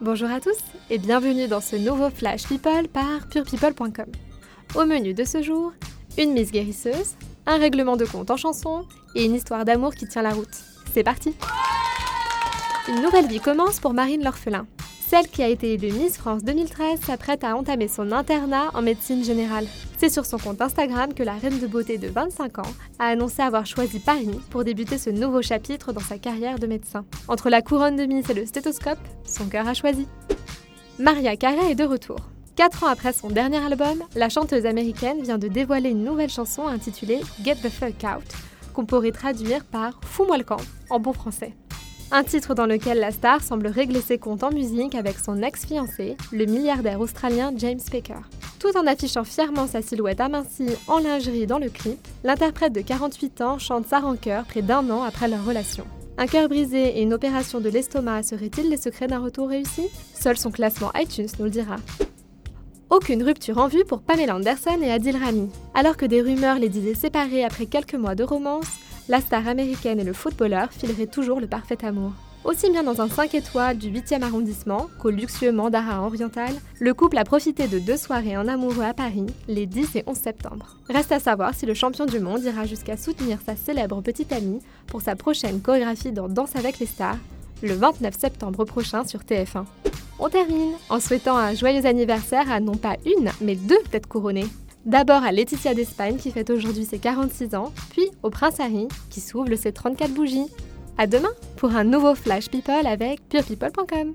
Bonjour à tous et bienvenue dans ce nouveau Flash People par purepeople.com. Au menu de ce jour, une mise guérisseuse, un règlement de compte en chanson et une histoire d'amour qui tient la route. C'est parti Une nouvelle vie commence pour Marine l'orphelin. Celle qui a été élue Miss France 2013 s'apprête à entamer son internat en médecine générale. C'est sur son compte Instagram que la reine de beauté de 25 ans a annoncé avoir choisi Paris pour débuter ce nouveau chapitre dans sa carrière de médecin. Entre la couronne de Miss et le stéthoscope, son cœur a choisi. Maria Carey est de retour. Quatre ans après son dernier album, la chanteuse américaine vient de dévoiler une nouvelle chanson intitulée Get the Fuck Out, qu'on pourrait traduire par Fous-moi le camp en bon français. Un titre dans lequel la star semble régler ses comptes en musique avec son ex-fiancé, le milliardaire australien James Baker. Tout en affichant fièrement sa silhouette amincie en lingerie dans le clip, l'interprète de 48 ans chante sa rancœur près d'un an après leur relation. Un cœur brisé et une opération de l'estomac seraient-ils les secrets d'un retour réussi? Seul son classement iTunes nous le dira. Aucune rupture en vue pour Pamela Anderson et Adil Rami. Alors que des rumeurs les disaient séparés après quelques mois de romance, la star américaine et le footballeur fileraient toujours le parfait amour. Aussi bien dans un 5 étoiles du 8e arrondissement qu'au luxueux Mandara oriental, le couple a profité de deux soirées en amoureux à Paris, les 10 et 11 septembre. Reste à savoir si le champion du monde ira jusqu'à soutenir sa célèbre petite amie pour sa prochaine chorégraphie dans Danse avec les stars, le 29 septembre prochain sur TF1. On termine en souhaitant un joyeux anniversaire à non pas une, mais deux têtes couronnées. D'abord à Laetitia d'Espagne qui fête aujourd'hui ses 46 ans, puis au Prince Harry qui s'ouvre ses 34 bougies. À demain pour un nouveau Flash People avec purepeople.com.